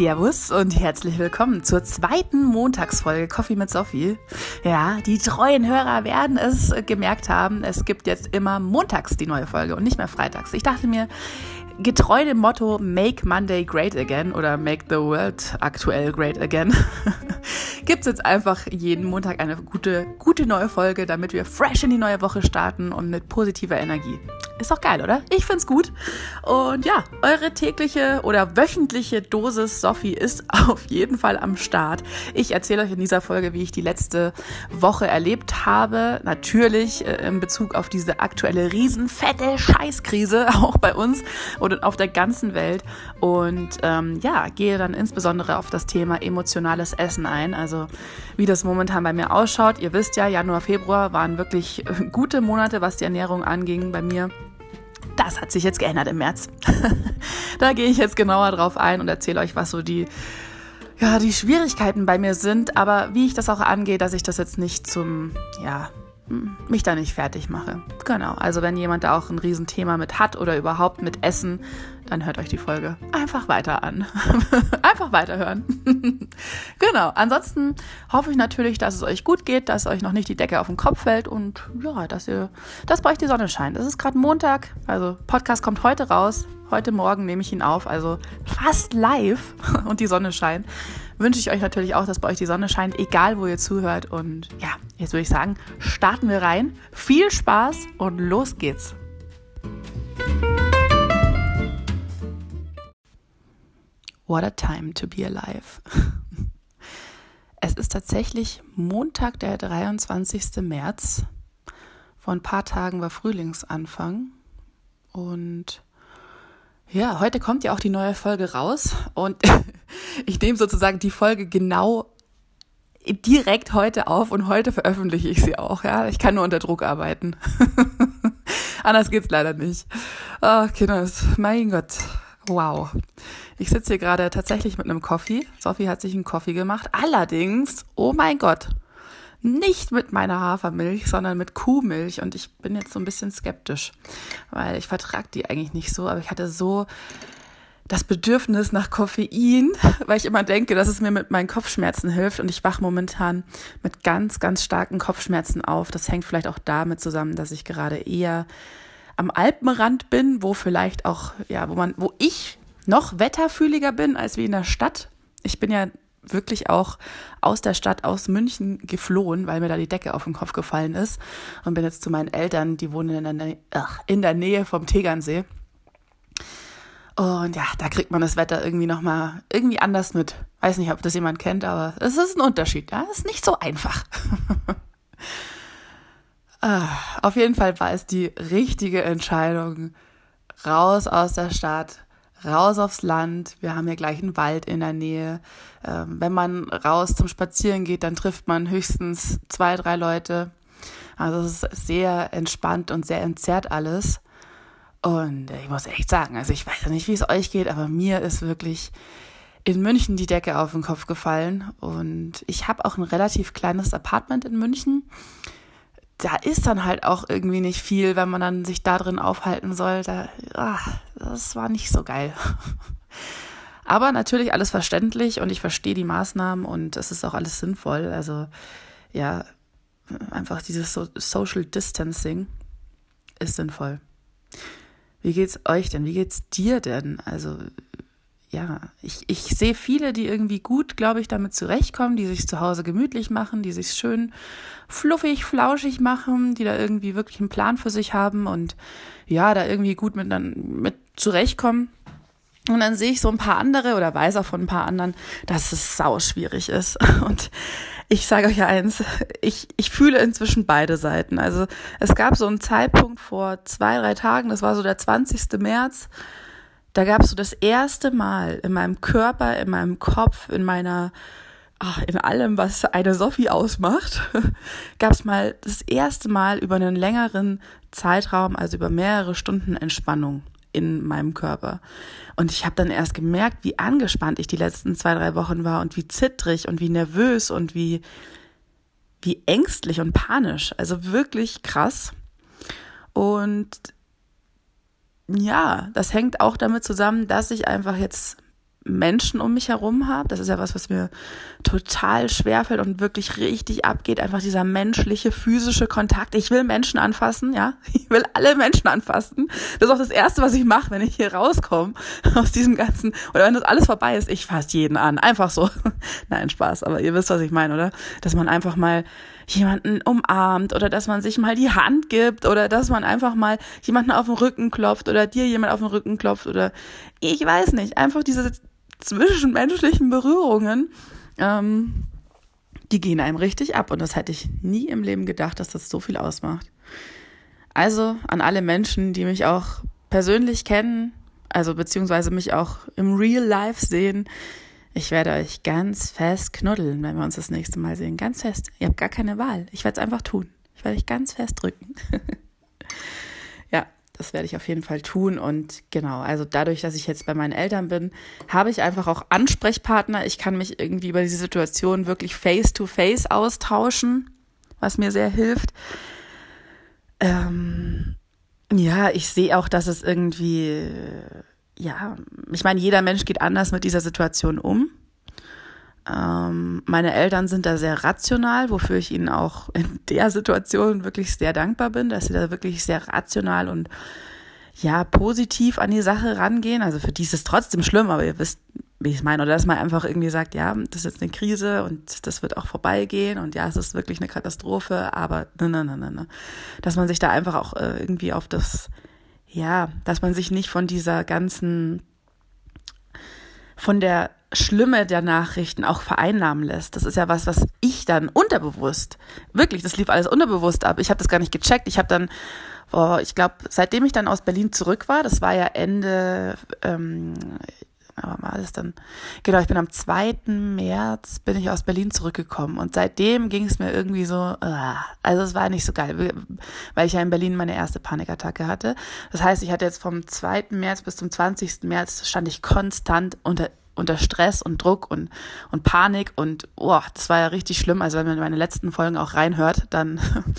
Servus und herzlich willkommen zur zweiten Montagsfolge Coffee mit Sophie. Ja, die treuen Hörer werden es gemerkt haben, es gibt jetzt immer montags die neue Folge und nicht mehr freitags. Ich dachte mir, getreu dem Motto Make Monday Great Again oder Make the World aktuell Great Again, gibt es jetzt einfach jeden Montag eine gute, gute neue Folge, damit wir fresh in die neue Woche starten und mit positiver Energie. Ist doch geil, oder? Ich find's gut. Und ja, eure tägliche oder wöchentliche Dosis Sophie ist auf jeden Fall am Start. Ich erzähle euch in dieser Folge, wie ich die letzte Woche erlebt habe. Natürlich äh, in Bezug auf diese aktuelle riesenfette Scheißkrise, auch bei uns und auf der ganzen Welt. Und ähm, ja, gehe dann insbesondere auf das Thema emotionales Essen ein. Also wie das momentan bei mir ausschaut. Ihr wisst ja, Januar, Februar waren wirklich gute Monate, was die Ernährung anging bei mir. Das hat sich jetzt geändert im März. da gehe ich jetzt genauer drauf ein und erzähle euch, was so die, ja, die Schwierigkeiten bei mir sind, aber wie ich das auch angehe, dass ich das jetzt nicht zum, ja, mich da nicht fertig mache. Genau, also wenn jemand da auch ein Riesenthema mit hat oder überhaupt mit Essen, dann hört euch die Folge einfach weiter an. einfach weiterhören. genau, ansonsten hoffe ich natürlich, dass es euch gut geht, dass euch noch nicht die Decke auf den Kopf fällt und ja, dass ihr, dass bei euch die Sonne scheint. Es ist gerade Montag, also Podcast kommt heute raus. Heute Morgen nehme ich ihn auf, also fast live und die Sonne scheint wünsche ich euch natürlich auch, dass bei euch die Sonne scheint, egal wo ihr zuhört. Und ja, jetzt würde ich sagen, starten wir rein. Viel Spaß und los geht's. What a time to be alive. Es ist tatsächlich Montag, der 23. März. Vor ein paar Tagen war Frühlingsanfang. Und ja, heute kommt ja auch die neue Folge raus. Und ich nehme sozusagen die Folge genau direkt heute auf und heute veröffentliche ich sie auch. Ja, ich kann nur unter Druck arbeiten. Anders geht's leider nicht. Oh, Kinders, mein Gott. Wow. Ich sitze hier gerade tatsächlich mit einem Coffee. Sophie hat sich einen Coffee gemacht. Allerdings, oh mein Gott, nicht mit meiner Hafermilch, sondern mit Kuhmilch. Und ich bin jetzt so ein bisschen skeptisch, weil ich vertrage die eigentlich nicht so. Aber ich hatte so das Bedürfnis nach Koffein, weil ich immer denke, dass es mir mit meinen Kopfschmerzen hilft und ich wach momentan mit ganz, ganz starken Kopfschmerzen auf. Das hängt vielleicht auch damit zusammen, dass ich gerade eher am Alpenrand bin, wo vielleicht auch, ja, wo man, wo ich noch wetterfühliger bin als wie in der Stadt. Ich bin ja wirklich auch aus der Stadt, aus München geflohen, weil mir da die Decke auf den Kopf gefallen ist und bin jetzt zu meinen Eltern, die wohnen in der, ach, in der Nähe vom Tegernsee. Und ja, da kriegt man das Wetter irgendwie nochmal irgendwie anders mit. Weiß nicht, ob das jemand kennt, aber es ist ein Unterschied. Ja, es ist nicht so einfach. ah, auf jeden Fall war es die richtige Entscheidung. Raus aus der Stadt, raus aufs Land. Wir haben hier gleich einen Wald in der Nähe. Ähm, wenn man raus zum Spazieren geht, dann trifft man höchstens zwei, drei Leute. Also es ist sehr entspannt und sehr entzerrt alles. Und ich muss echt sagen, also ich weiß ja nicht, wie es euch geht, aber mir ist wirklich in München die Decke auf den Kopf gefallen. Und ich habe auch ein relativ kleines Apartment in München. Da ist dann halt auch irgendwie nicht viel, wenn man dann sich da drin aufhalten soll. Da, ach, das war nicht so geil. Aber natürlich alles verständlich und ich verstehe die Maßnahmen und es ist auch alles sinnvoll. Also ja, einfach dieses Social Distancing ist sinnvoll. Wie geht's euch denn? Wie geht's dir denn? Also, ja, ich, ich sehe viele, die irgendwie gut, glaube ich, damit zurechtkommen, die sich zu Hause gemütlich machen, die sich schön fluffig, flauschig machen, die da irgendwie wirklich einen Plan für sich haben und ja, da irgendwie gut mit, mit zurechtkommen. Und dann sehe ich so ein paar andere oder weiß auch von ein paar anderen, dass es sau schwierig ist. Und ich sage euch ja eins, ich, ich fühle inzwischen beide Seiten. Also es gab so einen Zeitpunkt vor zwei, drei Tagen, das war so der 20. März, da gab es so das erste Mal in meinem Körper, in meinem Kopf, in meiner, ach, in allem, was eine Sophie ausmacht, gab es mal das erste Mal über einen längeren Zeitraum, also über mehrere Stunden Entspannung in meinem Körper. Und ich habe dann erst gemerkt, wie angespannt ich die letzten zwei, drei Wochen war und wie zittrig und wie nervös und wie, wie ängstlich und panisch. Also wirklich krass. Und ja, das hängt auch damit zusammen, dass ich einfach jetzt Menschen um mich herum habe. Das ist ja was, was mir total schwerfällt und wirklich richtig abgeht. Einfach dieser menschliche, physische Kontakt. Ich will Menschen anfassen, ja. Ich will alle Menschen anfassen. Das ist auch das Erste, was ich mache, wenn ich hier rauskomme aus diesem ganzen, oder wenn das alles vorbei ist, ich fasse jeden an. Einfach so. Nein, Spaß, aber ihr wisst, was ich meine, oder? Dass man einfach mal jemanden umarmt oder dass man sich mal die Hand gibt oder dass man einfach mal jemanden auf den Rücken klopft oder dir jemand auf den Rücken klopft oder ich weiß nicht, einfach diese zwischenmenschlichen Berührungen, ähm, die gehen einem richtig ab. Und das hätte ich nie im Leben gedacht, dass das so viel ausmacht. Also an alle Menschen, die mich auch persönlich kennen, also beziehungsweise mich auch im Real Life sehen, ich werde euch ganz fest knuddeln, wenn wir uns das nächste Mal sehen. Ganz fest. Ihr habt gar keine Wahl. Ich werde es einfach tun. Ich werde euch ganz fest drücken. das werde ich auf jeden Fall tun. Und genau, also dadurch, dass ich jetzt bei meinen Eltern bin, habe ich einfach auch Ansprechpartner. Ich kann mich irgendwie über diese Situation wirklich face-to-face -face austauschen, was mir sehr hilft. Ähm, ja, ich sehe auch, dass es irgendwie, ja, ich meine, jeder Mensch geht anders mit dieser Situation um. Ähm, meine Eltern sind da sehr rational, wofür ich ihnen auch in der Situation wirklich sehr dankbar bin, dass sie da wirklich sehr rational und ja, positiv an die Sache rangehen. Also für die ist es trotzdem schlimm, aber ihr wisst, wie ich es meine. Oder dass man einfach irgendwie sagt, ja, das ist jetzt eine Krise und das wird auch vorbeigehen und ja, es ist wirklich eine Katastrophe, aber ne, ne, ne, ne, ne. Dass man sich da einfach auch äh, irgendwie auf das, ja, dass man sich nicht von dieser ganzen, von der Schlimme der Nachrichten auch vereinnahmen lässt. Das ist ja was, was ich dann unterbewusst, wirklich, das lief alles unterbewusst ab. Ich habe das gar nicht gecheckt. Ich habe dann, oh, ich glaube, seitdem ich dann aus Berlin zurück war, das war ja Ende, ähm, aber war das dann, genau, ich bin am 2. März, bin ich aus Berlin zurückgekommen und seitdem ging es mir irgendwie so, uh, also es war nicht so geil, weil ich ja in Berlin meine erste Panikattacke hatte. Das heißt, ich hatte jetzt vom 2. März bis zum 20. März stand ich konstant unter unter Stress und Druck und, und Panik und oh, das war ja richtig schlimm. Also wenn man meine letzten Folgen auch reinhört, dann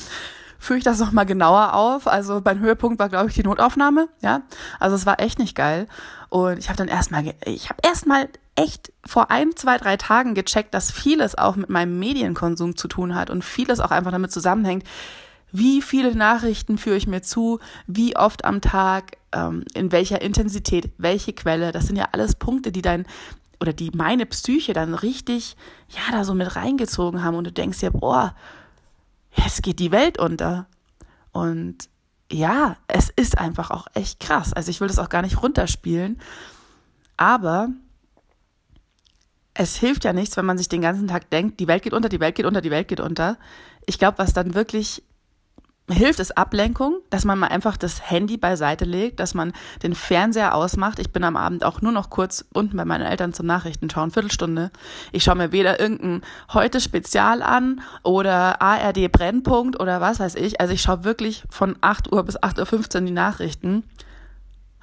führe ich das nochmal genauer auf. Also beim Höhepunkt war, glaube ich, die Notaufnahme, ja. Also es war echt nicht geil. Und ich habe dann erstmal, ich habe erstmal echt vor ein, zwei, drei Tagen gecheckt, dass vieles auch mit meinem Medienkonsum zu tun hat und vieles auch einfach damit zusammenhängt, wie viele Nachrichten führe ich mir zu, wie oft am Tag, ähm, in welcher Intensität, welche Quelle. Das sind ja alles Punkte, die dein oder die meine Psyche dann richtig, ja, da so mit reingezogen haben und du denkst dir, boah, es geht die Welt unter. Und ja, es ist einfach auch echt krass. Also ich will das auch gar nicht runterspielen, aber es hilft ja nichts, wenn man sich den ganzen Tag denkt, die Welt geht unter, die Welt geht unter, die Welt geht unter. Ich glaube, was dann wirklich hilft es Ablenkung, dass man mal einfach das Handy beiseite legt, dass man den Fernseher ausmacht. Ich bin am Abend auch nur noch kurz unten bei meinen Eltern zum Nachrichten schauen, Viertelstunde. Ich schaue mir weder irgendein heute Spezial an oder ARD Brennpunkt oder was weiß ich. Also ich schaue wirklich von 8 Uhr bis 8.15 Uhr die Nachrichten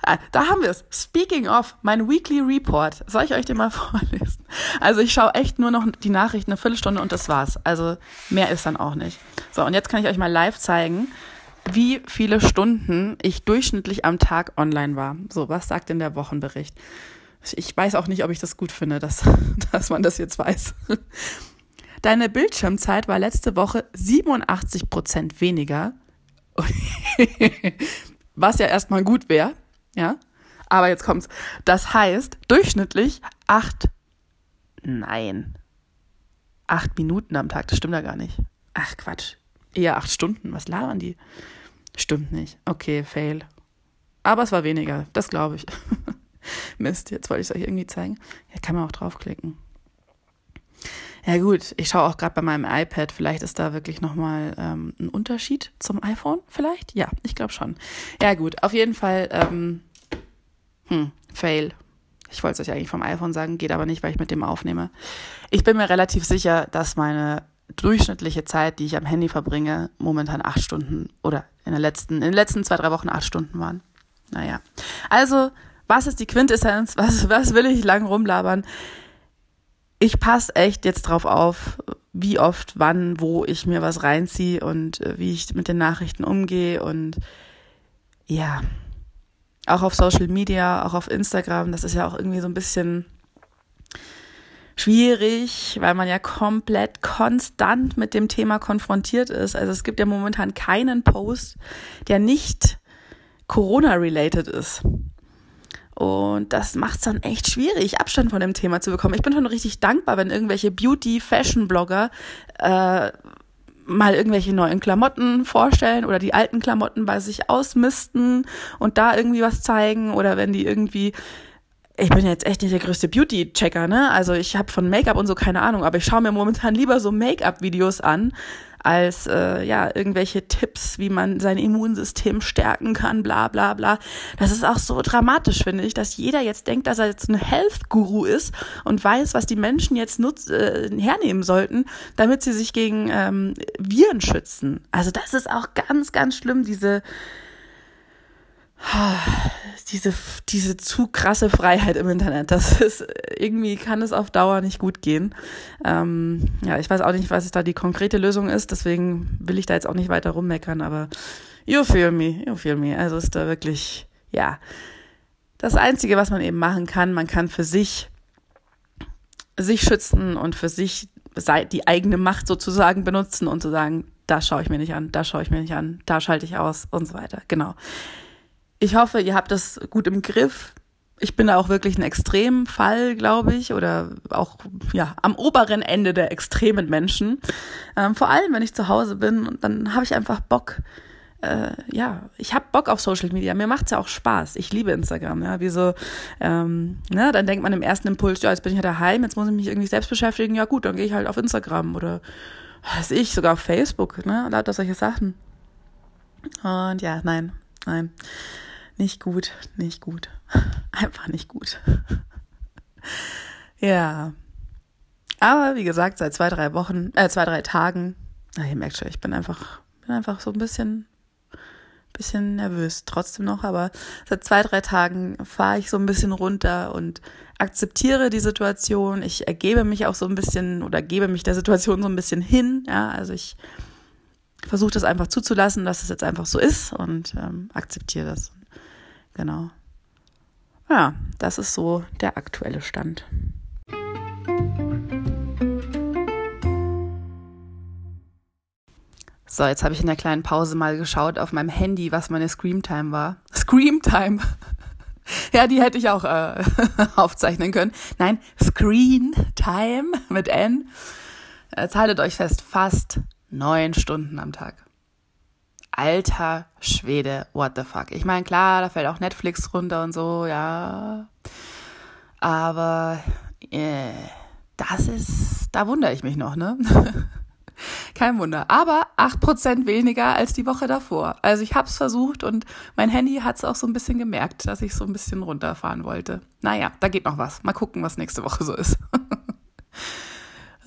Ah, da haben wir es. Speaking of, mein Weekly Report. Soll ich euch den mal vorlesen? Also ich schaue echt nur noch die Nachrichten eine Viertelstunde und das war's. Also mehr ist dann auch nicht. So, und jetzt kann ich euch mal live zeigen, wie viele Stunden ich durchschnittlich am Tag online war. So, was sagt denn der Wochenbericht? Ich weiß auch nicht, ob ich das gut finde, dass, dass man das jetzt weiß. Deine Bildschirmzeit war letzte Woche 87 Prozent weniger. Was ja erstmal gut wäre ja? Aber jetzt kommt's. Das heißt, durchschnittlich acht, nein, acht Minuten am Tag. Das stimmt ja gar nicht. Ach, Quatsch. Eher acht Stunden. Was labern die? Stimmt nicht. Okay, fail. Aber es war weniger. Das glaube ich. Mist, jetzt wollte ich es euch irgendwie zeigen. Ja, kann man auch draufklicken. Ja gut, ich schaue auch gerade bei meinem iPad, vielleicht ist da wirklich nochmal ähm, ein Unterschied zum iPhone, vielleicht? Ja, ich glaube schon. Ja gut, auf jeden Fall, ähm, hm, fail. Ich wollte es euch eigentlich vom iPhone sagen, geht aber nicht, weil ich mit dem aufnehme. Ich bin mir relativ sicher, dass meine durchschnittliche Zeit, die ich am Handy verbringe, momentan acht Stunden oder in, der letzten, in den letzten zwei, drei Wochen acht Stunden waren. Naja. Also, was ist die Quintessenz? Was, was will ich lang rumlabern? ich passe echt jetzt drauf auf, wie oft, wann, wo ich mir was reinziehe und äh, wie ich mit den Nachrichten umgehe und ja, auch auf Social Media, auch auf Instagram, das ist ja auch irgendwie so ein bisschen, schwierig, weil man ja komplett konstant mit dem Thema konfrontiert ist. Also es gibt ja momentan keinen Post, der nicht Corona-related ist. Und das macht es dann echt schwierig, Abstand von dem Thema zu bekommen. Ich bin schon richtig dankbar, wenn irgendwelche Beauty-Fashion-Blogger äh, mal irgendwelche neuen Klamotten vorstellen oder die alten Klamotten bei sich ausmisten und da irgendwie was zeigen oder wenn die irgendwie ich bin jetzt echt nicht der größte Beauty-Checker, ne? Also ich habe von Make-up und so keine Ahnung, aber ich schaue mir momentan lieber so Make-up-Videos an, als äh, ja irgendwelche Tipps, wie man sein Immunsystem stärken kann, bla bla bla. Das ist auch so dramatisch, finde ich, dass jeder jetzt denkt, dass er jetzt ein Health-Guru ist und weiß, was die Menschen jetzt nutz äh, hernehmen sollten, damit sie sich gegen ähm, Viren schützen. Also das ist auch ganz, ganz schlimm, diese diese, diese zu krasse Freiheit im Internet. Das ist, irgendwie kann es auf Dauer nicht gut gehen. Ähm, ja, ich weiß auch nicht, was da die konkrete Lösung ist, deswegen will ich da jetzt auch nicht weiter rummeckern, aber you feel me, you feel me. Also ist da wirklich, ja, das Einzige, was man eben machen kann, man kann für sich, sich schützen und für sich die eigene Macht sozusagen benutzen und zu sagen, da schaue ich mir nicht an, da schaue ich mir nicht an, da schalte ich aus und so weiter. Genau ich hoffe, ihr habt das gut im Griff. Ich bin da auch wirklich ein Extremfall, glaube ich, oder auch ja am oberen Ende der extremen Menschen. Ähm, vor allem, wenn ich zu Hause bin, und dann habe ich einfach Bock. Äh, ja, ich habe Bock auf Social Media. Mir macht's ja auch Spaß. Ich liebe Instagram. Ja, wie so, ähm, ne, dann denkt man im ersten Impuls, ja, jetzt bin ich ja daheim, jetzt muss ich mich irgendwie selbst beschäftigen. Ja gut, dann gehe ich halt auf Instagram oder was ich sogar auf Facebook, ne, lauter solche Sachen. Und ja, nein, nein. Nicht gut, nicht gut. Einfach nicht gut. ja. Aber wie gesagt, seit zwei, drei Wochen, äh, zwei, drei Tagen, na, ihr merkt schon, ich bin einfach, bin einfach so ein bisschen, bisschen nervös trotzdem noch, aber seit zwei, drei Tagen fahre ich so ein bisschen runter und akzeptiere die Situation. Ich ergebe mich auch so ein bisschen oder gebe mich der Situation so ein bisschen hin. Ja, also ich versuche das einfach zuzulassen, dass es jetzt einfach so ist und ähm, akzeptiere das. Genau. Ja, das ist so der aktuelle Stand. So, jetzt habe ich in der kleinen Pause mal geschaut auf meinem Handy, was meine Screamtime war. Screamtime. ja, die hätte ich auch äh, aufzeichnen können. Nein, Screen Time mit N. Jetzt haltet euch fest, fast neun Stunden am Tag alter Schwede, what the fuck. Ich meine, klar, da fällt auch Netflix runter und so, ja. Aber äh, das ist, da wundere ich mich noch, ne? Kein Wunder. Aber acht Prozent weniger als die Woche davor. Also ich habe es versucht und mein Handy hat es auch so ein bisschen gemerkt, dass ich so ein bisschen runterfahren wollte. Naja, da geht noch was. Mal gucken, was nächste Woche so ist.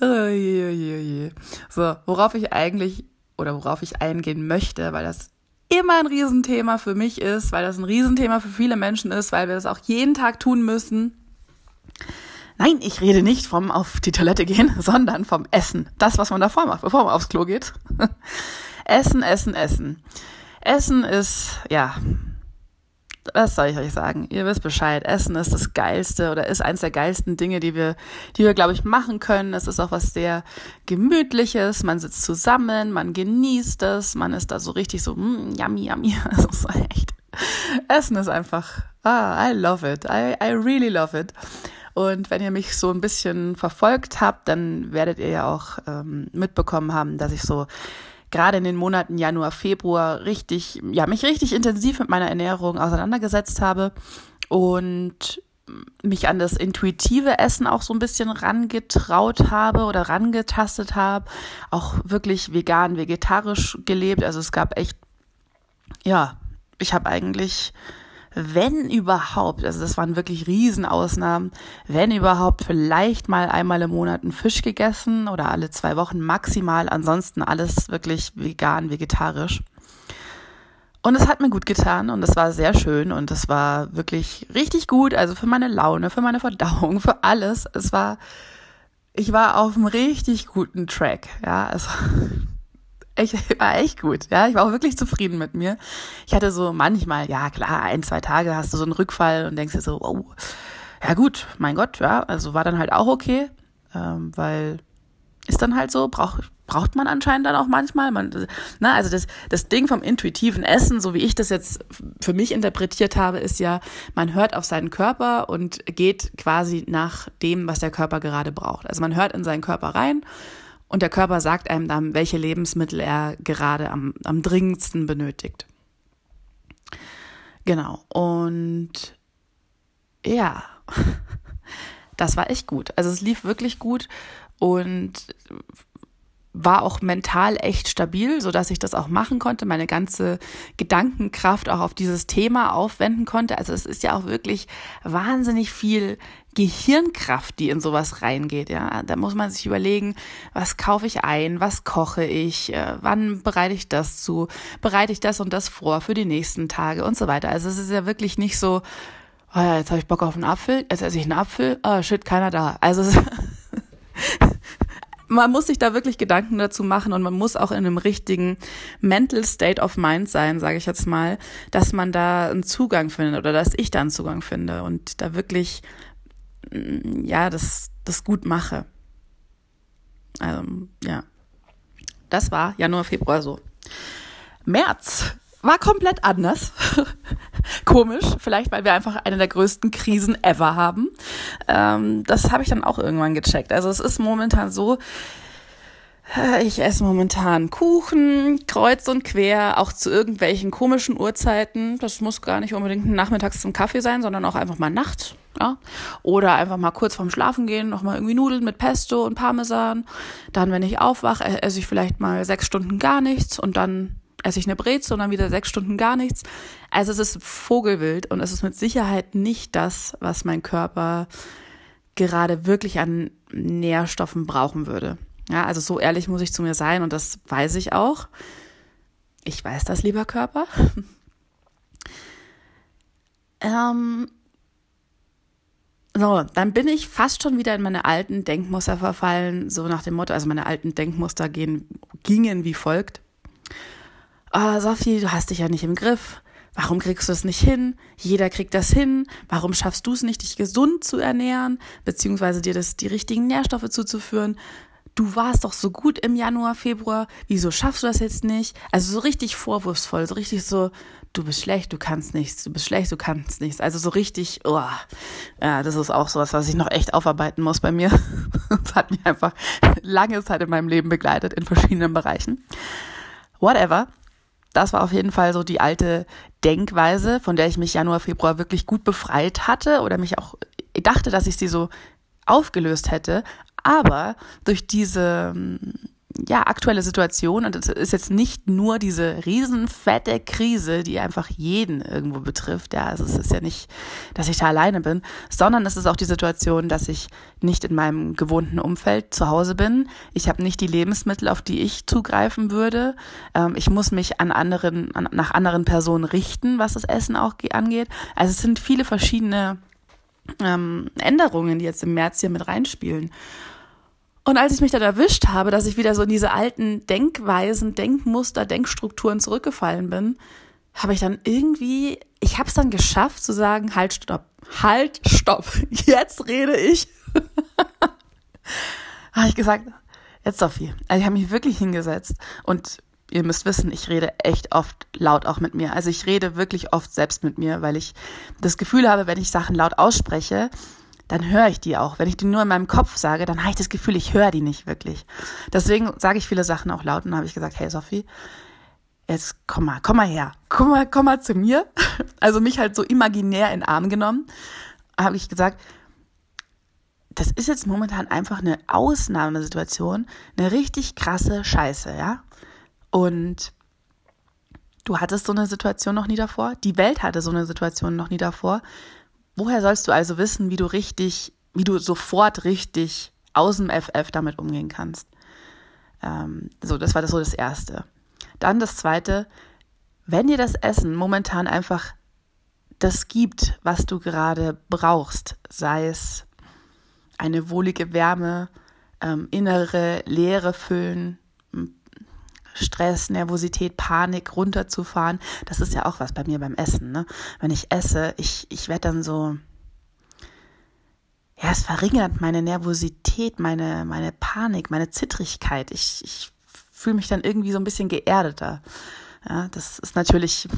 so, worauf ich eigentlich oder worauf ich eingehen möchte, weil das immer ein Riesenthema für mich ist, weil das ein Riesenthema für viele Menschen ist, weil wir das auch jeden Tag tun müssen. Nein, ich rede nicht vom auf die Toilette gehen, sondern vom Essen. Das, was man davor macht, bevor man aufs Klo geht. Essen, Essen, Essen. Essen ist, ja, was soll ich euch sagen? Ihr wisst Bescheid. Essen ist das Geilste oder ist eins der geilsten Dinge, die wir, die wir, glaube ich, machen können. Es ist auch was sehr Gemütliches. Man sitzt zusammen, man genießt es, man ist da so richtig so, mm, yummy, yummy. Das ist echt. Essen ist einfach, ah, I love it. I, I really love it. Und wenn ihr mich so ein bisschen verfolgt habt, dann werdet ihr ja auch ähm, mitbekommen haben, dass ich so gerade in den Monaten Januar, Februar richtig, ja, mich richtig intensiv mit meiner Ernährung auseinandergesetzt habe und mich an das intuitive Essen auch so ein bisschen rangetraut habe oder rangetastet habe, auch wirklich vegan, vegetarisch gelebt. Also es gab echt, ja, ich habe eigentlich wenn überhaupt, also das waren wirklich Riesenausnahmen, wenn überhaupt vielleicht mal einmal im Monat einen Fisch gegessen oder alle zwei Wochen maximal, ansonsten alles wirklich vegan, vegetarisch. Und es hat mir gut getan und es war sehr schön und es war wirklich richtig gut, also für meine Laune, für meine Verdauung, für alles. Es war, ich war auf einem richtig guten Track, ja, also ich war echt gut, ja. Ich war auch wirklich zufrieden mit mir. Ich hatte so manchmal, ja klar, ein, zwei Tage hast du so einen Rückfall und denkst dir so, wow, ja gut, mein Gott, ja, also war dann halt auch okay. ähm, weil ist dann halt so, braucht braucht man anscheinend dann auch manchmal. Man, na, also das, das Ding vom intuitiven Essen, so wie ich das jetzt für mich interpretiert habe, ist ja, man hört auf seinen Körper und geht quasi nach dem, was der Körper gerade braucht. Also man hört in seinen Körper rein und der Körper sagt einem dann, welche Lebensmittel er gerade am, am dringendsten benötigt. Genau. Und ja, das war echt gut. Also es lief wirklich gut und war auch mental echt stabil, so dass ich das auch machen konnte, meine ganze Gedankenkraft auch auf dieses Thema aufwenden konnte. Also es ist ja auch wirklich wahnsinnig viel Gehirnkraft, die in sowas reingeht, ja. Da muss man sich überlegen, was kaufe ich ein, was koche ich, äh, wann bereite ich das zu, bereite ich das und das vor für die nächsten Tage und so weiter. Also es ist ja wirklich nicht so, oh ja, jetzt habe ich Bock auf einen Apfel, jetzt esse ich einen Apfel, oh shit, keiner da. Also man muss sich da wirklich Gedanken dazu machen und man muss auch in einem richtigen Mental State of Mind sein, sage ich jetzt mal, dass man da einen Zugang findet oder dass ich da einen Zugang finde und da wirklich ja das das gut mache. Also ja, das war Januar Februar so. März war komplett anders. Komisch, vielleicht weil wir einfach eine der größten Krisen ever haben. Ähm, das habe ich dann auch irgendwann gecheckt. Also es ist momentan so, ich esse momentan Kuchen, kreuz und quer, auch zu irgendwelchen komischen Uhrzeiten. Das muss gar nicht unbedingt nachmittags zum Kaffee sein, sondern auch einfach mal nachts. Ja? Oder einfach mal kurz vorm Schlafen gehen, nochmal irgendwie Nudeln mit Pesto und Parmesan. Dann, wenn ich aufwache, esse ich vielleicht mal sechs Stunden gar nichts und dann esse ich eine Brezel und dann wieder sechs Stunden gar nichts. Also es ist Vogelwild und es ist mit Sicherheit nicht das, was mein Körper gerade wirklich an Nährstoffen brauchen würde. Ja, also so ehrlich muss ich zu mir sein und das weiß ich auch. Ich weiß das, lieber Körper. ähm, so, dann bin ich fast schon wieder in meine alten Denkmuster verfallen, so nach dem Motto, also meine alten Denkmuster gehen, gingen wie folgt oh, Sophie, du hast dich ja nicht im Griff. Warum kriegst du es nicht hin? Jeder kriegt das hin. Warum schaffst du es nicht, dich gesund zu ernähren, beziehungsweise dir das, die richtigen Nährstoffe zuzuführen? Du warst doch so gut im Januar, Februar. Wieso schaffst du das jetzt nicht? Also so richtig vorwurfsvoll, so richtig so, du bist schlecht, du kannst nichts, du bist schlecht, du kannst nichts. Also so richtig, oh, ja, das ist auch sowas, was ich noch echt aufarbeiten muss bei mir. Das hat mich einfach lange Zeit in meinem Leben begleitet, in verschiedenen Bereichen. Whatever das war auf jeden Fall so die alte Denkweise, von der ich mich Januar, Februar wirklich gut befreit hatte oder mich auch dachte, dass ich sie so aufgelöst hätte. Aber durch diese ja, aktuelle Situation und es ist jetzt nicht nur diese riesenfette Krise, die einfach jeden irgendwo betrifft. Ja, also es ist ja nicht, dass ich da alleine bin, sondern es ist auch die Situation, dass ich nicht in meinem gewohnten Umfeld zu Hause bin. Ich habe nicht die Lebensmittel, auf die ich zugreifen würde. Ähm, ich muss mich an anderen, an, nach anderen Personen richten, was das Essen auch angeht. Also es sind viele verschiedene ähm, Änderungen, die jetzt im März hier mit reinspielen. Und als ich mich dann erwischt habe, dass ich wieder so in diese alten Denkweisen, Denkmuster, Denkstrukturen zurückgefallen bin, habe ich dann irgendwie, ich habe es dann geschafft zu sagen, halt, stopp, halt, stopp, jetzt rede ich. habe ich gesagt, jetzt Sophie. Also ich habe mich wirklich hingesetzt und ihr müsst wissen, ich rede echt oft laut auch mit mir. Also ich rede wirklich oft selbst mit mir, weil ich das Gefühl habe, wenn ich Sachen laut ausspreche, dann höre ich die auch. Wenn ich die nur in meinem Kopf sage, dann habe ich das Gefühl, ich höre die nicht wirklich. Deswegen sage ich viele Sachen auch laut und habe ich gesagt, hey Sophie, jetzt komm mal, komm mal her, komm mal, komm mal zu mir. Also mich halt so imaginär in den Arm genommen, habe ich gesagt, das ist jetzt momentan einfach eine Ausnahmesituation, eine richtig krasse Scheiße, ja? Und du hattest so eine Situation noch nie davor, die Welt hatte so eine Situation noch nie davor Woher sollst du also wissen, wie du richtig, wie du sofort richtig aus dem FF damit umgehen kannst? Ähm, so, das war das so das Erste. Dann das Zweite, wenn dir das Essen momentan einfach das gibt, was du gerade brauchst, sei es eine wohlige Wärme, ähm, innere Leere füllen, Stress, Nervosität, Panik runterzufahren. Das ist ja auch was bei mir beim Essen. Ne? Wenn ich esse, ich, ich werde dann so, ja, es verringert meine Nervosität, meine, meine Panik, meine Zittrigkeit. Ich, ich fühle mich dann irgendwie so ein bisschen geerdeter. Ja, das ist natürlich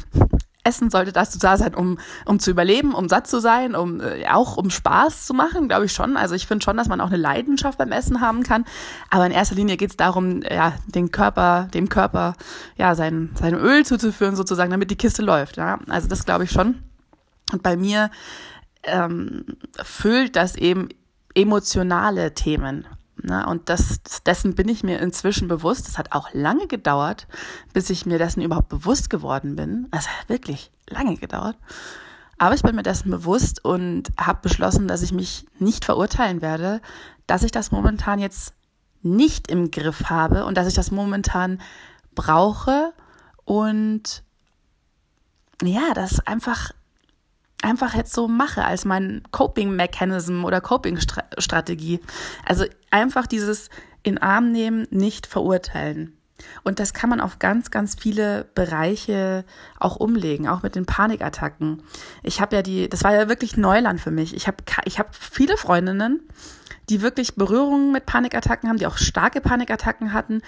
Essen sollte dazu da sein, um, um zu überleben, um satt zu sein, um äh, auch um Spaß zu machen, glaube ich schon. Also ich finde schon, dass man auch eine Leidenschaft beim Essen haben kann. Aber in erster Linie geht es darum, ja, den Körper, dem Körper, ja, sein, sein Öl zuzuführen, sozusagen, damit die Kiste läuft. Ja. Also das glaube ich schon. Und bei mir ähm, füllt das eben emotionale Themen. Ne? Und das, dessen bin ich mir inzwischen bewusst. Es hat auch lange gedauert, bis ich mir dessen überhaupt bewusst geworden bin. Es hat wirklich lange gedauert. Aber ich bin mir dessen bewusst und habe beschlossen, dass ich mich nicht verurteilen werde, dass ich das momentan jetzt nicht im Griff habe und dass ich das momentan brauche und ja, das einfach einfach jetzt so mache als mein Coping-Mechanism oder Coping-Strategie. Also einfach dieses in Arm nehmen, nicht verurteilen. Und das kann man auf ganz, ganz viele Bereiche auch umlegen, auch mit den Panikattacken. Ich habe ja die, das war ja wirklich Neuland für mich. Ich habe ich hab viele Freundinnen, die wirklich Berührungen mit Panikattacken haben, die auch starke Panikattacken hatten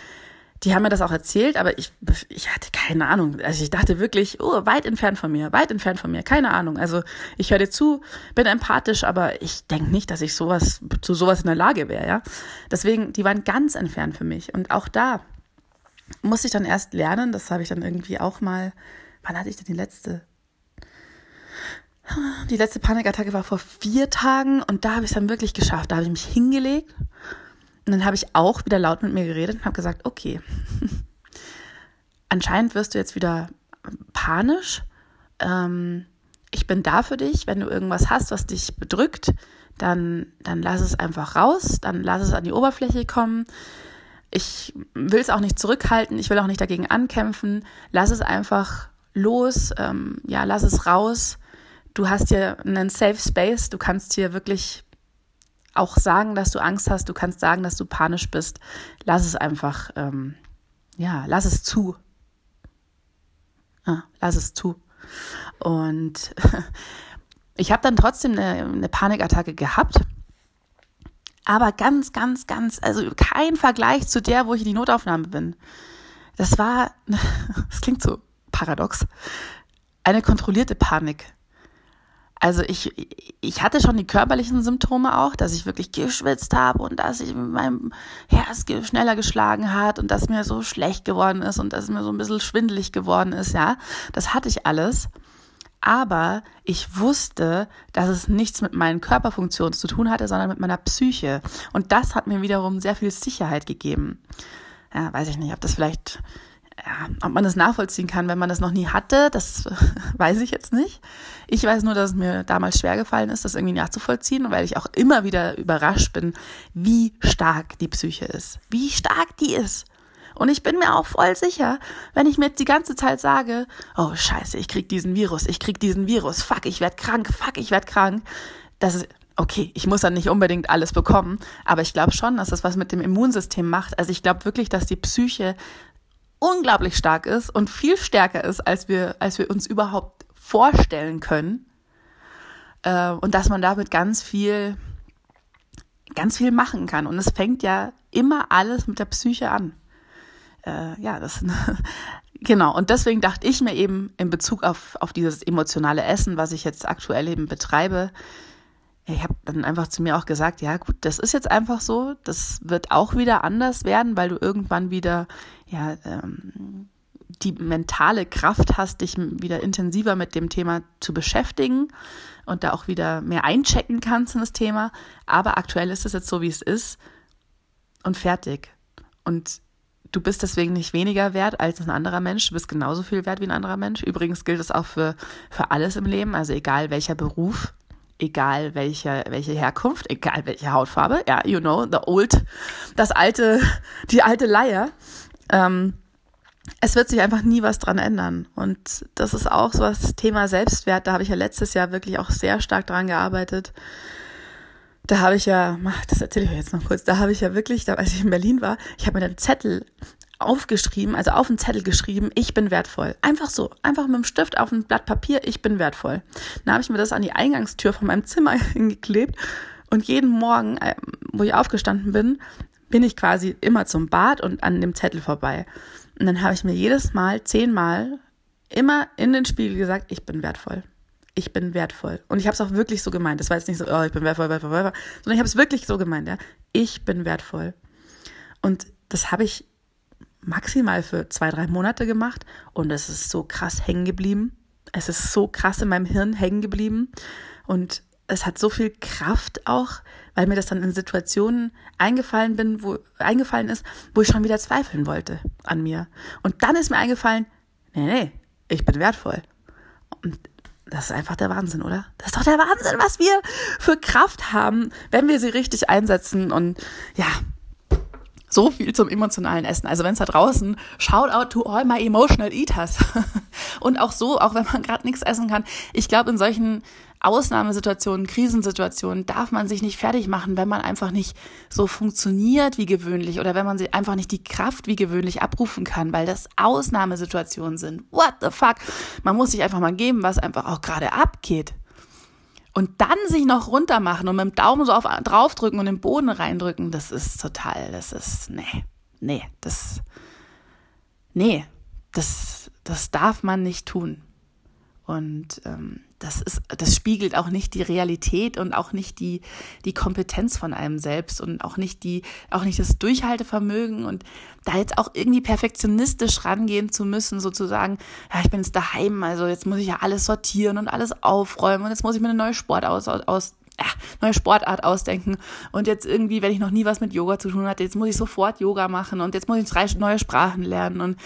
die haben mir das auch erzählt, aber ich, ich hatte keine Ahnung. Also ich dachte wirklich, oh, weit entfernt von mir, weit entfernt von mir, keine Ahnung. Also ich höre dir zu, bin empathisch, aber ich denke nicht, dass ich sowas zu sowas in der Lage wäre, ja. Deswegen, die waren ganz entfernt für mich. Und auch da musste ich dann erst lernen, das habe ich dann irgendwie auch mal, wann hatte ich denn die letzte? Die letzte Panikattacke war vor vier Tagen und da habe ich es dann wirklich geschafft. Da habe ich mich hingelegt und dann habe ich auch wieder laut mit mir geredet und habe gesagt, okay, anscheinend wirst du jetzt wieder panisch. Ähm, ich bin da für dich. Wenn du irgendwas hast, was dich bedrückt, dann, dann lass es einfach raus, dann lass es an die Oberfläche kommen. Ich will es auch nicht zurückhalten, ich will auch nicht dagegen ankämpfen. Lass es einfach los, ähm, ja, lass es raus. Du hast hier einen Safe Space, du kannst hier wirklich auch sagen, dass du Angst hast, du kannst sagen, dass du panisch bist. Lass es einfach, ähm, ja, lass es zu. Ja, lass es zu. Und ich habe dann trotzdem eine, eine Panikattacke gehabt. Aber ganz, ganz, ganz, also kein Vergleich zu der, wo ich in die Notaufnahme bin. Das war, das klingt so paradox, eine kontrollierte Panik. Also ich, ich hatte schon die körperlichen Symptome auch, dass ich wirklich geschwitzt habe und dass ich mein Herz schneller geschlagen hat und dass mir so schlecht geworden ist und dass mir so ein bisschen schwindelig geworden ist, ja. Das hatte ich alles. Aber ich wusste, dass es nichts mit meinen Körperfunktionen zu tun hatte, sondern mit meiner Psyche. Und das hat mir wiederum sehr viel Sicherheit gegeben. Ja, weiß ich nicht, ob das vielleicht ja, ob man das nachvollziehen kann, wenn man das noch nie hatte, das weiß ich jetzt nicht. Ich weiß nur, dass es mir damals schwer gefallen ist, das irgendwie nachzuvollziehen, weil ich auch immer wieder überrascht bin, wie stark die Psyche ist, wie stark die ist. Und ich bin mir auch voll sicher, wenn ich mir jetzt die ganze Zeit sage, oh scheiße, ich krieg diesen Virus, ich krieg diesen Virus, fuck, ich werd krank, fuck, ich werd krank, das ist, okay, ich muss dann nicht unbedingt alles bekommen, aber ich glaube schon, dass das was mit dem Immunsystem macht. Also ich glaube wirklich, dass die Psyche unglaublich stark ist und viel stärker ist, als wir, als wir uns überhaupt vorstellen können. Äh, und dass man damit ganz viel, ganz viel machen kann. Und es fängt ja immer alles mit der Psyche an. Äh, ja, das, genau. Und deswegen dachte ich mir eben in Bezug auf, auf dieses emotionale Essen, was ich jetzt aktuell eben betreibe, ich habe dann einfach zu mir auch gesagt, ja gut, das ist jetzt einfach so, das wird auch wieder anders werden, weil du irgendwann wieder ja ähm, die mentale Kraft hast, dich wieder intensiver mit dem Thema zu beschäftigen und da auch wieder mehr einchecken kannst in das Thema. Aber aktuell ist es jetzt so, wie es ist und fertig. Und du bist deswegen nicht weniger wert als ein anderer Mensch. Du bist genauso viel wert wie ein anderer Mensch. Übrigens gilt es auch für, für alles im Leben, also egal welcher Beruf egal welche, welche Herkunft, egal welche Hautfarbe, ja, you know, the old, das alte, die alte Leier. Ähm, es wird sich einfach nie was dran ändern. Und das ist auch so das Thema Selbstwert. Da habe ich ja letztes Jahr wirklich auch sehr stark dran gearbeitet. Da habe ich ja, das erzähle ich euch jetzt noch kurz, da habe ich ja wirklich, da, als ich in Berlin war, ich habe mir einen Zettel aufgeschrieben, also auf einen Zettel geschrieben, ich bin wertvoll. Einfach so, einfach mit dem Stift auf ein Blatt Papier, ich bin wertvoll. Dann habe ich mir das an die Eingangstür von meinem Zimmer hingeklebt Und jeden Morgen, äh, wo ich aufgestanden bin, bin ich quasi immer zum Bad und an dem Zettel vorbei. Und dann habe ich mir jedes Mal, zehnmal, immer in den Spiegel gesagt, ich bin wertvoll. Ich bin wertvoll. Und ich habe es auch wirklich so gemeint. Das war jetzt nicht so, oh, ich bin wertvoll, wertvoll, wertvoll, sondern ich habe es wirklich so gemeint, ja. Ich bin wertvoll. Und das habe ich maximal für zwei, drei Monate gemacht und es ist so krass hängen geblieben. Es ist so krass in meinem Hirn hängen geblieben und es hat so viel Kraft auch, weil mir das dann in Situationen eingefallen bin, wo eingefallen ist, wo ich schon wieder zweifeln wollte an mir. Und dann ist mir eingefallen, nee, nee, ich bin wertvoll. Und das ist einfach der Wahnsinn, oder? Das ist doch der Wahnsinn, was wir für Kraft haben, wenn wir sie richtig einsetzen. Und ja, so viel zum emotionalen Essen. Also wenn es da draußen, shout out to all my emotional eaters. Und auch so, auch wenn man gerade nichts essen kann. Ich glaube, in solchen Ausnahmesituationen, Krisensituationen darf man sich nicht fertig machen, wenn man einfach nicht so funktioniert wie gewöhnlich oder wenn man sie einfach nicht die Kraft wie gewöhnlich abrufen kann, weil das Ausnahmesituationen sind. What the fuck? Man muss sich einfach mal geben, was einfach auch gerade abgeht. Und dann sich noch runter machen und mit dem Daumen so auf, draufdrücken und den Boden reindrücken, das ist total, das ist, nee, nee, das, nee, das, das darf man nicht tun. Und ähm, das ist, das spiegelt auch nicht die Realität und auch nicht die, die Kompetenz von einem selbst und auch nicht die, auch nicht das Durchhaltevermögen und da jetzt auch irgendwie perfektionistisch rangehen zu müssen, sozusagen, ja, ich bin jetzt daheim, also jetzt muss ich ja alles sortieren und alles aufräumen und jetzt muss ich mir eine neue Sport aus, aus ja, neue Sportart ausdenken und jetzt irgendwie, wenn ich noch nie was mit Yoga zu tun hatte, jetzt muss ich sofort Yoga machen und jetzt muss ich drei neue Sprachen lernen und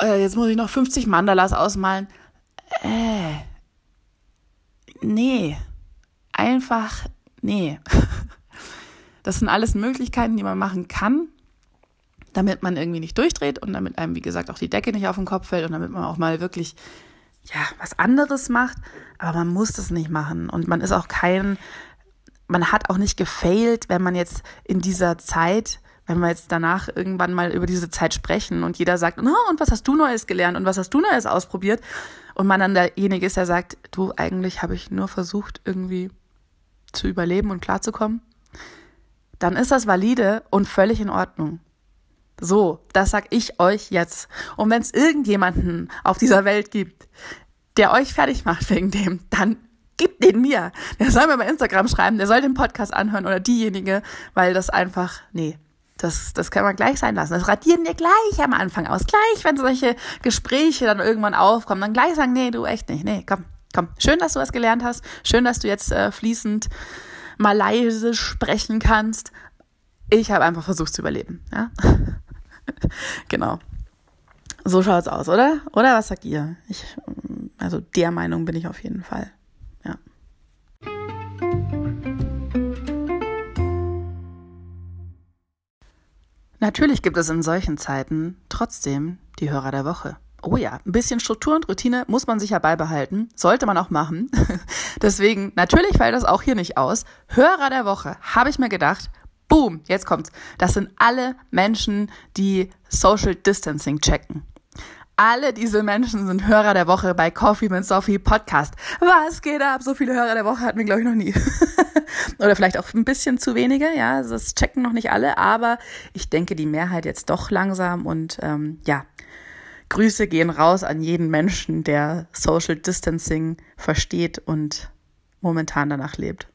äh, jetzt muss ich noch 50 Mandalas ausmalen. Äh, nee, einfach nee. Das sind alles Möglichkeiten, die man machen kann, damit man irgendwie nicht durchdreht und damit einem, wie gesagt, auch die Decke nicht auf den Kopf fällt und damit man auch mal wirklich ja, was anderes macht, aber man muss das nicht machen. Und man ist auch kein man hat auch nicht gefailt, wenn man jetzt in dieser Zeit wenn wir jetzt danach irgendwann mal über diese Zeit sprechen und jeder sagt, no, und was hast du Neues gelernt und was hast du Neues ausprobiert? Und man dann derjenige ist, der sagt, du, eigentlich habe ich nur versucht, irgendwie zu überleben und klarzukommen, dann ist das valide und völlig in Ordnung. So, das sag ich euch jetzt. Und wenn es irgendjemanden auf dieser Welt gibt, der euch fertig macht wegen dem, dann gibt den mir. Der soll mir bei Instagram schreiben, der soll den Podcast anhören oder diejenige, weil das einfach, nee, das, das kann man gleich sein lassen. Das radieren wir gleich am Anfang aus. Gleich, wenn solche Gespräche dann irgendwann aufkommen, dann gleich sagen, nee, du echt nicht. Nee, komm, komm. Schön, dass du was gelernt hast. Schön, dass du jetzt äh, fließend Malaysisch sprechen kannst. Ich habe einfach versucht zu überleben. Ja? genau. So schaut's aus, oder? Oder was sagt ihr? Ich, also der Meinung bin ich auf jeden Fall. Natürlich gibt es in solchen Zeiten trotzdem die Hörer der Woche. Oh ja, ein bisschen Struktur und Routine muss man sich ja beibehalten, sollte man auch machen. Deswegen, natürlich fällt das auch hier nicht aus. Hörer der Woche, habe ich mir gedacht, boom, jetzt kommt's. Das sind alle Menschen, die Social Distancing checken. Alle diese Menschen sind Hörer der Woche bei Coffee mit Sophie Podcast. Was geht ab? So viele Hörer der Woche hatten wir, glaube ich, noch nie. Oder vielleicht auch ein bisschen zu wenige, ja. Das checken noch nicht alle, aber ich denke, die Mehrheit jetzt doch langsam und ähm, ja. Grüße gehen raus an jeden Menschen, der Social Distancing versteht und momentan danach lebt.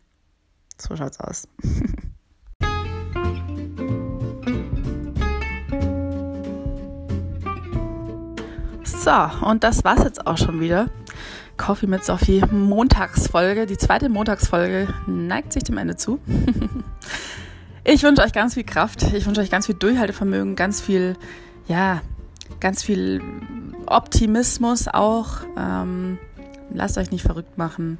So schaut's aus. So, und das war's jetzt auch schon wieder. Coffee mit Sophie Montagsfolge. Die zweite Montagsfolge neigt sich dem Ende zu. ich wünsche euch ganz viel Kraft. Ich wünsche euch ganz viel Durchhaltevermögen, ganz viel, ja, ganz viel Optimismus auch. Ähm, lasst euch nicht verrückt machen.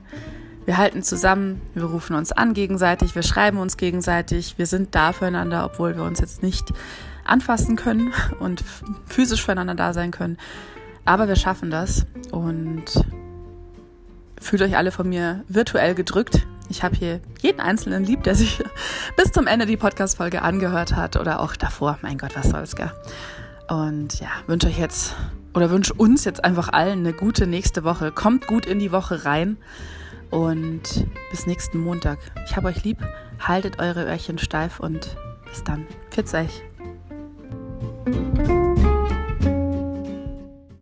Wir halten zusammen, wir rufen uns an gegenseitig, wir schreiben uns gegenseitig, wir sind da füreinander, obwohl wir uns jetzt nicht anfassen können und physisch füreinander da sein können. Aber wir schaffen das und fühlt euch alle von mir virtuell gedrückt. Ich habe hier jeden Einzelnen lieb, der sich bis zum Ende die Podcast-Folge angehört hat oder auch davor. Mein Gott, was soll's, gell? Und ja, wünsche euch jetzt oder wünsche uns jetzt einfach allen eine gute nächste Woche. Kommt gut in die Woche rein und bis nächsten Montag. Ich habe euch lieb, haltet eure Öhrchen steif und bis dann. Pfiat euch.